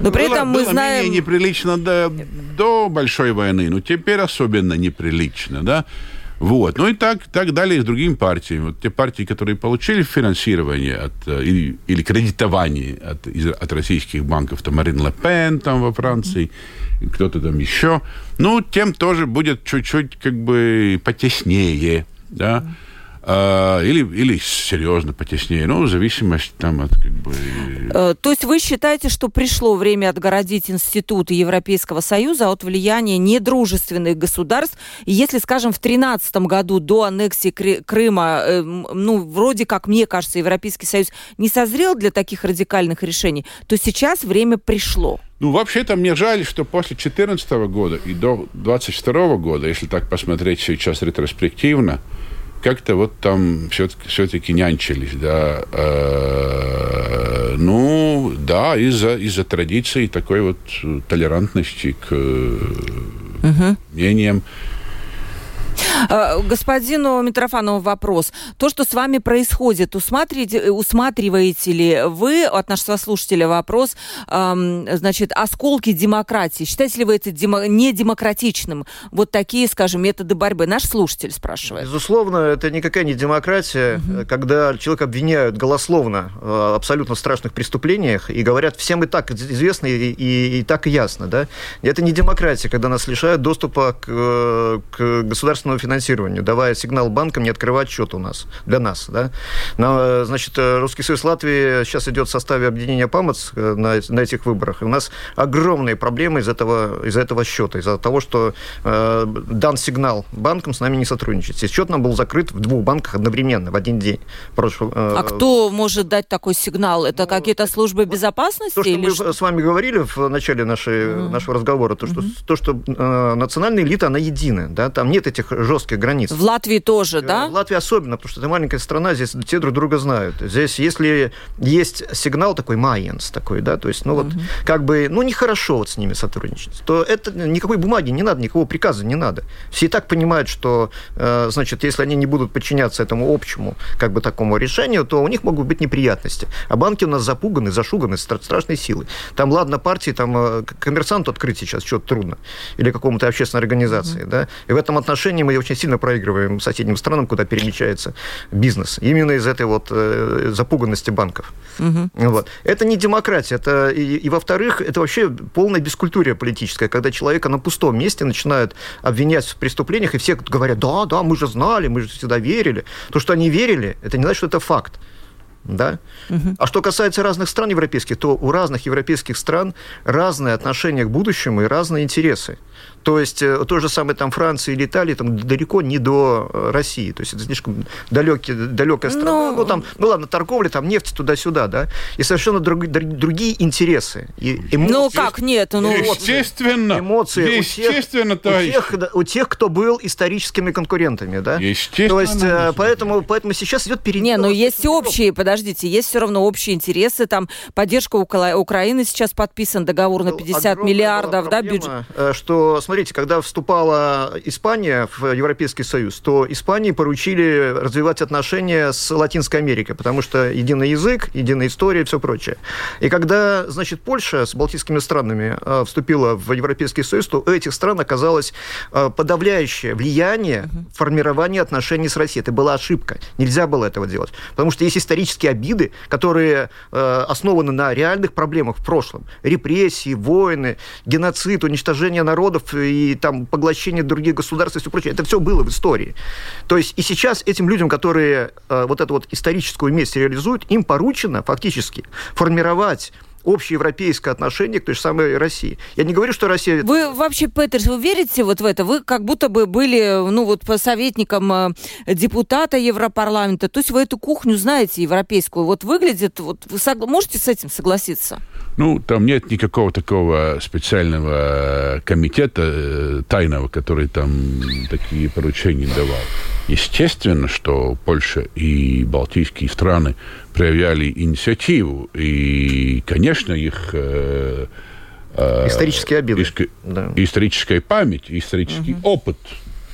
Но при было, этом мы было знаем... менее неприлично до, до Большой войны, но теперь особенно неприлично, да. Вот. Ну и так, так далее с другими партиями. Вот те партии, которые получили финансирование от, э, или, или кредитование от, из, от российских банков, там Марин Ле Пен там во Франции, кто-то там еще, ну, тем тоже будет чуть-чуть как бы потеснее, да. А, или, или серьезно потеснее, ну, в зависимости там от как бы... Э, то есть вы считаете, что пришло время отгородить институты Европейского Союза от влияния недружественных государств? Если, скажем, в 2013 году до аннексии Крыма, э, ну, вроде как, мне кажется, Европейский Союз не созрел для таких радикальных решений, то сейчас время пришло. Ну, вообще-то мне жаль, что после 2014 года и до 2022 года, если так посмотреть сейчас ретроспективно, как-то вот там все-таки, все-таки нянчились, да. Э, ну, да, из-за, из-за традиции такой вот толерантности к угу. мнениям. Э, господину Митрофанову вопрос. То, что с вами происходит, усматриваете, усматриваете ли вы, от нашего слушателя вопрос, эм, значит, осколки демократии? Считаете ли вы это демо- недемократичным? Вот такие, скажем, методы борьбы. Наш слушатель спрашивает. Безусловно, это никакая не демократия, угу. когда человека обвиняют голословно в абсолютно страшных преступлениях и говорят, всем и так известно и, и, и так и ясно. Да? Это не демократия, когда нас лишают доступа к, э, к государственному финансированию, давая сигнал банкам не открывать счет у нас, для нас. Да? Но, значит, Русский Союз Латвии сейчас идет в составе объединения ПАМОЦ э, на, на этих выборах. И у нас огромные проблемы из этого, из этого счета, из-за того, что э, дан сигнал банкам с нами не сотрудничать. И счет нам был закрыт в двух банках одновременно, в один день. Прошло, э, а кто может дать такой сигнал? Это ну, какие-то службы безопасности? То, что или мы что? с вами говорили в начале нашей, mm. нашего разговора, то, что, mm-hmm. то, что э, национальная элита, она единая. Да? Там нет этих жестких границ. В Латвии тоже, да? В Латвии особенно, потому что это маленькая страна, здесь все друг друга знают. Здесь, если есть сигнал такой майенс такой, да, то есть, ну вот, как бы, ну нехорошо вот с ними сотрудничать, то это никакой бумаги не надо, никакого приказа не надо. Все и так понимают, что, э, значит, если они не будут подчиняться этому общему, как бы такому решению, то у них могут быть неприятности. А банки у нас запуганы, зашуганы страшной силой. Там, ладно, партии, там э, коммерсанту открыть сейчас что-то трудно. Или какому-то общественной организации, mm-hmm. да. И в этом отношении мы очень сильно проигрываем соседним странам, куда перемещается бизнес. Именно из этой вот э, запуганности банков. Mm-hmm. Вот. Это не демократия. Это, и, и, во-вторых, это вообще полная бескультурия политическая, когда человека на пустом месте начинают обвинять в преступлениях, и все говорят, да, да, мы же знали, мы же всегда верили. То, что они верили, это не значит, что это факт. Да? Угу. А что касается разных стран европейских, то у разных европейских стран разные отношения к будущему и разные интересы. То есть э, то же самое там Франция или Италия там далеко не до э, России. То есть это слишком далекий, далекая страна. Но... Ну, ну, там, ну ладно, торговля, там нефть туда-сюда, да. И совершенно друг, другие интересы. И эмоции, ну как нет? Ну... Естественно. Эмоции Естественно, у тех, у тех, у тех, кто был историческими конкурентами, да. Естественно. То есть э, поэтому, поэтому сейчас идет передел. Не, но есть общие, подождите, есть все равно общие интересы. Там поддержка Украины сейчас подписан договор на 50 ну, миллиардов, да, бюджет. Что, смотрите, когда вступала Испания в Европейский Союз, то Испании поручили развивать отношения с Латинской Америкой, потому что единый язык, единая история и все прочее. И когда, значит, Польша с балтийскими странами э, вступила в Европейский Союз, то у этих стран оказалось э, подавляющее влияние в формировании отношений с Россией. Это была ошибка. Нельзя было этого делать. Потому что есть исторические обиды, которые э, основаны на реальных проблемах в прошлом. Репрессии, войны, геноцид, уничтожение народов и там поглощение других государств и все прочее. Это все было в истории. То есть и сейчас этим людям, которые э, вот эту вот историческую месть реализуют, им поручено фактически формировать общеевропейское отношение к той же самой России. Я не говорю, что Россия... Вы вообще, Петерс, вы верите вот в это? Вы как будто бы были, ну вот, по советникам э, депутата Европарламента, то есть вы эту кухню знаете европейскую. Вот выглядит, вот вы сог... можете с этим согласиться? Ну, там нет никакого такого специального комитета э, тайного, который там такие поручения давал. Естественно, что Польша и Балтийские страны проявляли инициативу, и, конечно, их... Э, э, Исторические обиды. Иск... Да. Историческая память, исторический угу. опыт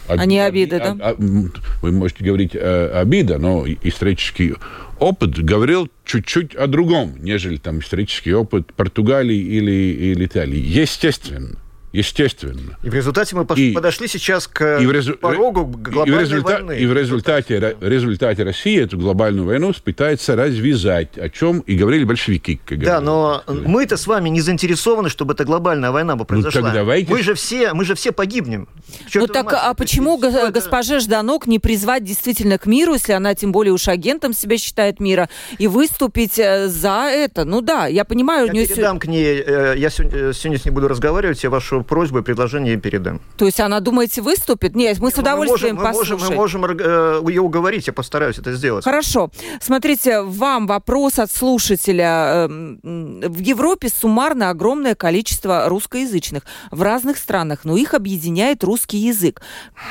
а не обиды, да? А, вы можете говорить э, обида, но исторический опыт говорил чуть-чуть о другом, нежели там исторический опыт Португалии или, или Италии. Естественно. Естественно. И в результате мы и, подошли сейчас к и в резу... порогу глобальной и в результа... войны. И в результате, в результате России эту глобальную войну пытается развязать, о чем и говорили большевики. Как да, говорили. но мы-то с вами не заинтересованы, чтобы эта глобальная война бы ну, произошла. Ну, так давайте... мы, же все, мы же все погибнем. Ну так, мать, а почему это... госпоже Жданок не призвать действительно к миру, если она тем более уж агентом себя считает мира, и выступить э, за это? Ну да, я понимаю... Я нее... передам к ней, э, я сегодня, сегодня с ней буду разговаривать, я вашу просьбу и предложение передам. То есть она, думаете, выступит? Нет, мы с удовольствием мы можем, послушаем. Мы можем, мы можем ее уговорить, я постараюсь это сделать. Хорошо. Смотрите, вам вопрос от слушателя. Эм, в Европе суммарно огромное количество русскоязычных в разных странах, но их объединяет русский язык.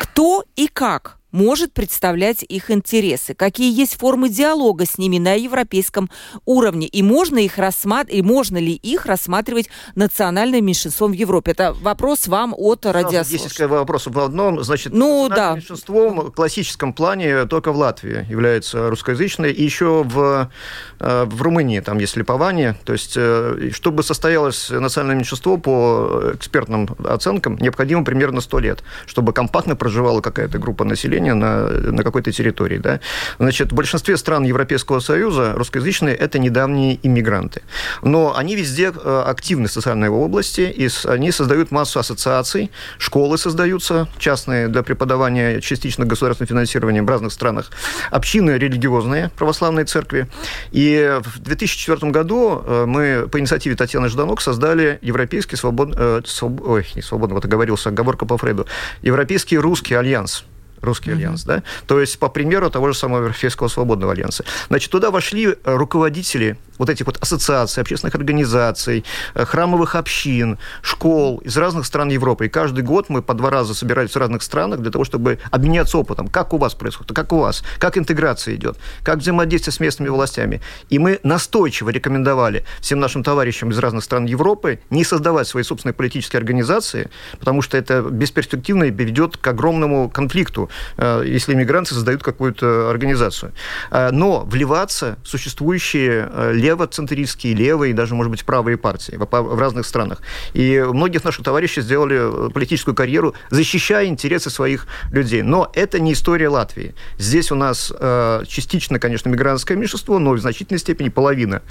Кто и как может представлять их интересы, какие есть формы диалога с ними на европейском уровне, и можно, их рассмат... и можно ли их рассматривать национальным меньшинством в Европе. Это вопрос вам от радиослушателей. Есть вопрос в одном. Значит, ну, да. меньшинством в классическом плане только в Латвии является русскоязычной, и еще в, э, в Румынии там есть липование. То есть, э, чтобы состоялось национальное меньшинство по экспертным оценкам, необходимо примерно 100 лет, чтобы компактно проживала какая-то группа населения населения на, на какой-то территории. Да? Значит, в большинстве стран Европейского Союза русскоязычные – это недавние иммигранты. Но они везде э, активны в социальной области, и они создают массу ассоциаций, школы создаются частные для преподавания частично государственным финансированием в разных странах, общины религиозные, православные церкви. И в 2004 году э, мы по инициативе Татьяны Жданок создали Европейский свободный... Э. Ой, не свободно, вот оговорился, оговорка по Фрейду. Европейский русский альянс Русский mm-hmm. альянс, да? То есть, по примеру того же самого Европейского свободного альянса. Значит, туда вошли руководители вот этих вот ассоциаций, общественных организаций, э, храмовых общин, школ из разных стран Европы. И каждый год мы по два раза собирались в разных странах для того, чтобы обменяться опытом. Как у вас происходит, как у вас, как интеграция идет, как взаимодействие с местными властями. И мы настойчиво рекомендовали всем нашим товарищам из разных стран Европы не создавать свои собственные политические организации, потому что это бесперспективно и ведет к огромному конфликту, э, если иммигранты создают какую-то организацию. Э, но вливаться в существующие левоцентристские, левые, даже, может быть, правые партии в разных странах. И многих наших товарищей сделали политическую карьеру, защищая интересы своих людей. Но это не история Латвии. Здесь у нас э, частично, конечно, мигрантское меньшинство, но в значительной степени половина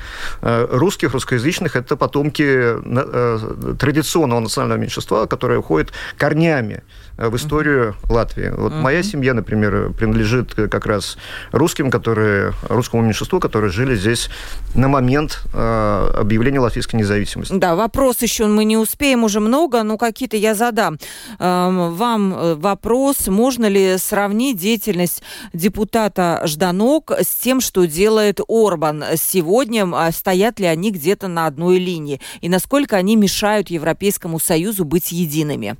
э, русских, русскоязычных – это потомки э, традиционного национального меньшинства, которое уходит корнями Э, в историю uh-huh. Латвии. Вот uh-huh. моя семья, например, принадлежит как раз русским, которые, русскому меньшинству, которые жили здесь на момент э, объявления латвийской независимости. Да, вопрос еще мы не успеем уже много, но какие-то я задам. Эм, вам э, вопрос, можно ли сравнить деятельность депутата Жданок с тем, что делает Орбан сегодня? А стоят ли они где-то на одной линии? И насколько они мешают Европейскому Союзу быть едиными?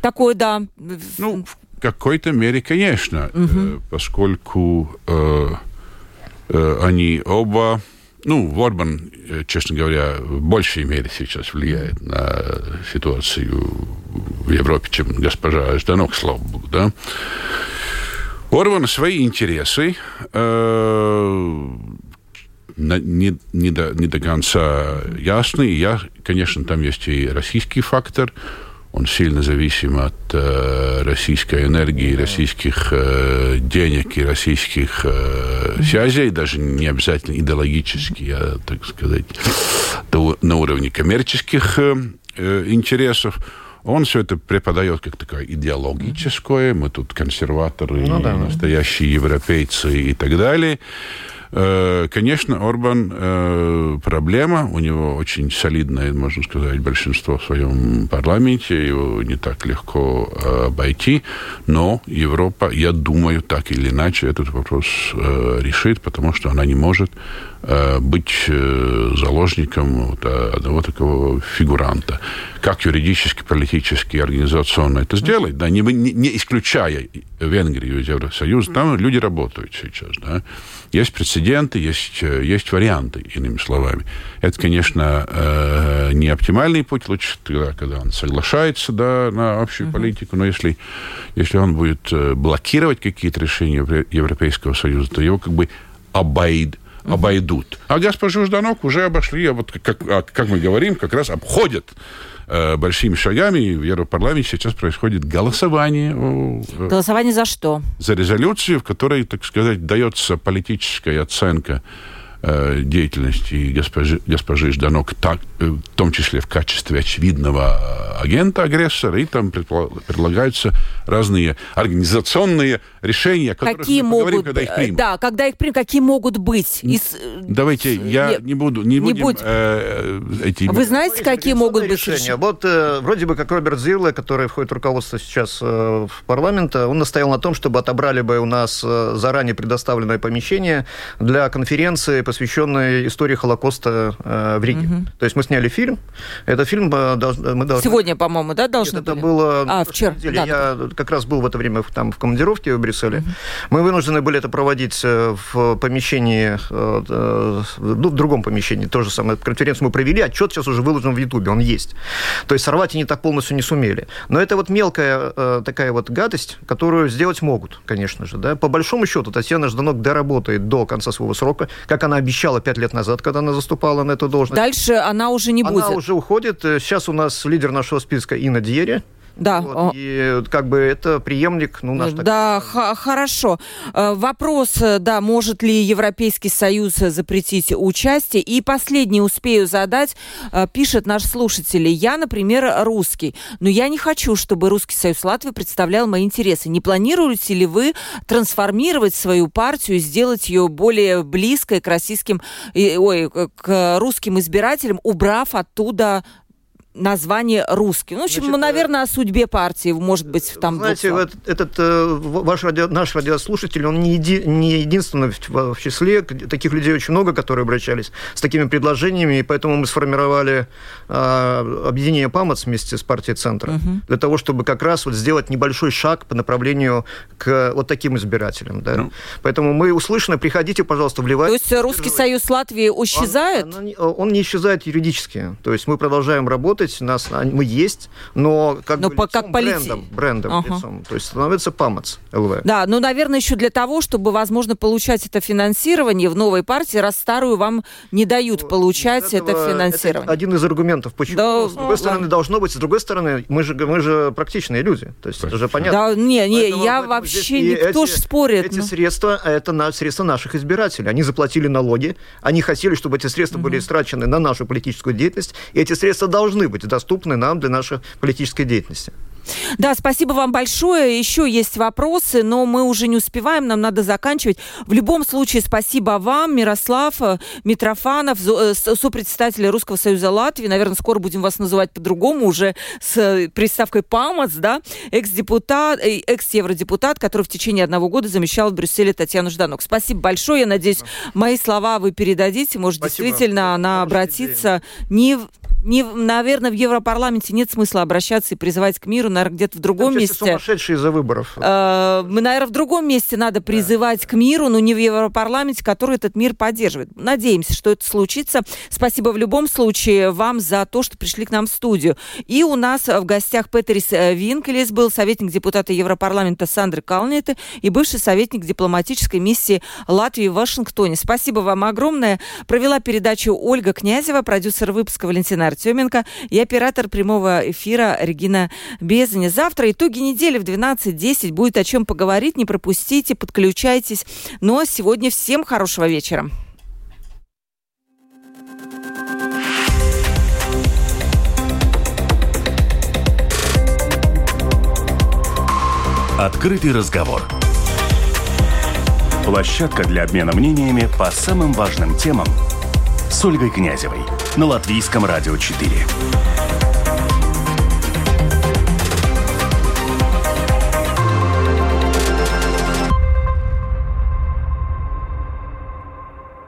Такое, да. Ну, в какой-то мере, конечно, угу. поскольку э, э, они оба, ну, Орбан, э, честно говоря, в большей мере сейчас влияет на ситуацию в Европе, чем госпожа Жданок, слава богу, да. Орбан свои интересы э, не, не, до, не до конца ясны. Я, конечно, там есть и российский фактор – он сильно зависим от э, российской энергии, российских э, денег и российских э, связей, даже не обязательно идеологически, а, так сказать, до, на уровне коммерческих э, э, интересов. Он все это преподает как такое идеологическое. Мы тут консерваторы, ну, да, настоящие европейцы и так далее. Э, конечно, Орбан э, проблема. У него очень солидное, можно сказать, большинство в своем парламенте. Его не так легко э, обойти. Но Европа, я думаю, так или иначе этот вопрос решит, потому что она не может быть заложником вот одного такого фигуранта. Как юридически, политически, организационно это сделать, да, не, не исключая Венгрию из Евросоюза, там люди работают сейчас, да. Есть прецеденты, есть, э, есть варианты, иными словами. Это, конечно, э, не оптимальный путь, лучше тогда, когда он соглашается да, на общую uh-huh. политику, но если, если он будет э, блокировать какие-то решения Европейского Союза, то его как бы обойд, обойдут. А госпожу Жданок уже обошли, вот как, а, как мы говорим, как раз обходят Э, большими шагами. В Европарламенте сейчас происходит голосование. Э, голосование за что? За резолюцию, в которой, так сказать, дается политическая оценка Э, деятельности госпожи, госпожи Жданок, так, э, в том числе в качестве очевидного агента-агрессора, и там предлагаются разные организационные решения, о которых какие мы поговорим, могут, когда их примут. Да, когда их примут, какие могут быть? Из... Давайте, я не, не буду, не, не будем будь... э, эти... Вы знаете, какие могут быть решения? Вот э, вроде бы как Роберт Зирле, который входит в руководство сейчас э, в парламент, он настоял на том, чтобы отобрали бы у нас э, заранее предоставленное помещение для конференции посвященной истории Холокоста э, в Риге. Угу. То есть мы сняли фильм. Это фильм э, мы должны... Сегодня, по-моему, да, должны Нет, это было... А, вчера. Да, я да. как раз был в это время там в командировке в Брюсселе. Мы вынуждены были это проводить э, в помещении, ну, в другом помещении. То же самое. Конференцию мы провели, отчет сейчас уже выложен в Ютубе, он есть. То есть сорвать они так полностью не сумели. Но это вот мелкая такая вот гадость, которую сделать могут, конечно же. Да? По большому счету Татьяна Жданок доработает до конца своего срока, как она обещала пять лет назад, когда она заступала на эту должность. Дальше она уже не будет. Она уже уходит. Сейчас у нас лидер нашего списка Инна Дьери. Да. Вот, и как бы это преемник, ну, наш... Да, так... хорошо. Э, вопрос, э, да, может ли Европейский Союз запретить участие? И последний успею задать, э, пишет наш слушатель. Я, например, русский, но я не хочу, чтобы Русский Союз Латвии представлял мои интересы. Не планируете ли вы трансформировать свою партию и сделать ее более близкой к российским, ой, к русским избирателям, убрав оттуда название русский. Ну, в общем, Значит, э, наверное, о судьбе партии, может быть, там Знаете, этот, этот ваш радио, наш радиослушатель, он не, еди, не единственный в, в числе. Таких людей очень много, которые обращались с такими предложениями, и поэтому мы сформировали э, объединение ПАМОЦ вместе с партией «Центр», угу. для того, чтобы как раз вот сделать небольшой шаг по направлению к вот таким избирателям. Да? Ну. Поэтому мы услышаны, приходите, пожалуйста, вливайте. То есть Русский Союз Латвии исчезает? Он, он, он не исчезает юридически. То есть мы продолжаем работать, нас, мы есть, но как но бы по, лицом, как брендом, брендом ага. лицом. То есть становится ПАМОЦ ЛВ. Да, ну, наверное, еще для того, чтобы, возможно, получать это финансирование в новой партии, раз старую вам не дают ну, получать этого, это финансирование. Это один из аргументов, почему. Да, с другой стороны, должно быть, с другой стороны, мы же, мы же практичные люди. То есть это же понятно. Да, не, не, поэтому, я поэтому вообще, никто же спорит. Эти но... средства, это на, средства наших избирателей. Они заплатили налоги, они хотели, чтобы эти средства угу. были истрачены на нашу политическую деятельность, и эти средства должны быть доступны нам для нашей политической деятельности. Да, спасибо вам большое. Еще есть вопросы, но мы уже не успеваем, нам надо заканчивать. В любом случае, спасибо вам, Мирослав э, Митрофанов, э, сопредседатель Русского Союза Латвии. Наверное, скоро будем вас называть по-другому, уже с э, приставкой ПАМОС, да, экс-депутат, экс-евродепутат, который в течение одного года замещал в Брюсселе Татьяну Жданок. Спасибо большое. Я надеюсь, мои слова вы передадите. Может, спасибо. действительно она обратится не не, наверное, в Европарламенте нет смысла обращаться и призывать к миру, наверное, где-то в другом Там месте. сумасшедшие из-за выборов. Э, мы, наверное, в другом месте надо призывать да. к миру, но не в Европарламенте, который этот мир поддерживает. Надеемся, что это случится. Спасибо в любом случае вам за то, что пришли к нам в студию. И у нас в гостях Петерис э, Винкелес был советник депутата Европарламента Сандры Калнеты и бывший советник дипломатической миссии Латвии в Вашингтоне. Спасибо вам огромное. Провела передачу Ольга Князева, продюсер выпуска Валентина Артеменко и оператор прямого эфира Регина Безани. Завтра итоги недели в 12.10. Будет о чем поговорить. Не пропустите, подключайтесь. Ну а сегодня всем хорошего вечера. Открытый разговор. Площадка для обмена мнениями по самым важным темам – с Ольгой Князевой на Латвийском радио 4.